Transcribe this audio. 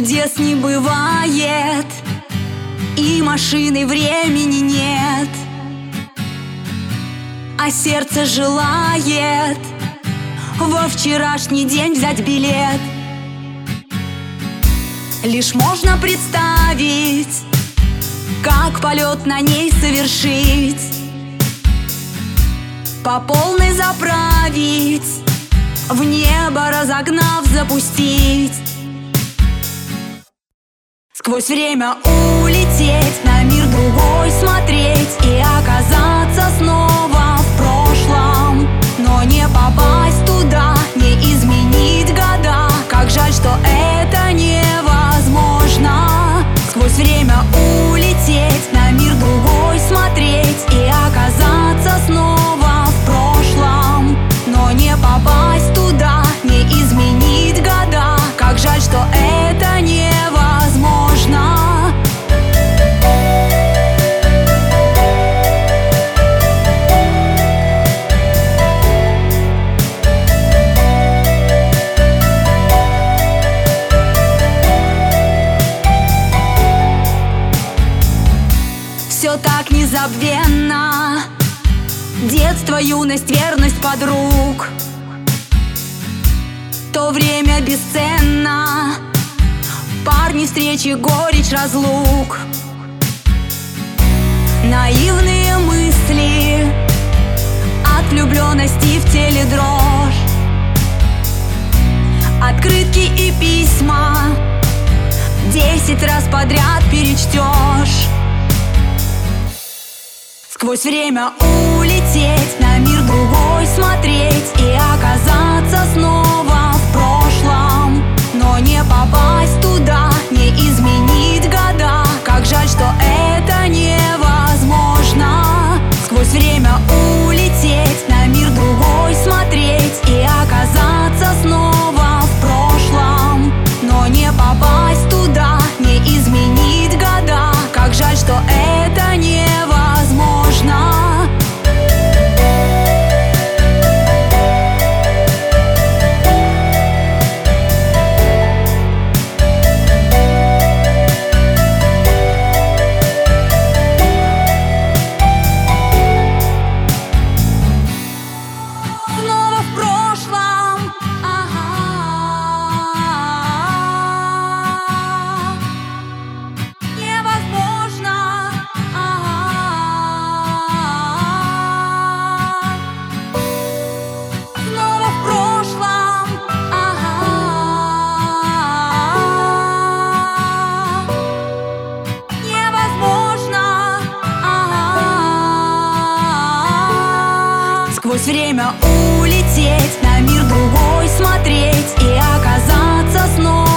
Чудес не бывает И машины времени нет. А сердце желает Во вчерашний день взять билет. Лишь можно представить Как полет на ней совершить. По полной заправить В небо разогнав запустить Сквозь время улететь, незабвенно Детство, юность, верность подруг. То время бесценно. Парни, встречи, горечь, разлук. Наивные мысли От влюбленности в теле дрожь Открытки и письма Десять раз подряд перечтешь Сквозь время улететь, на мир другой смотреть И оказаться снова в прошлом. Но не попасть туда, не изменить года. Как жаль, что это невозможно. Сквозь время улететь, на мир другой смотреть И оказаться снова Пришлось время улететь, на мир другой смотреть и оказаться снова.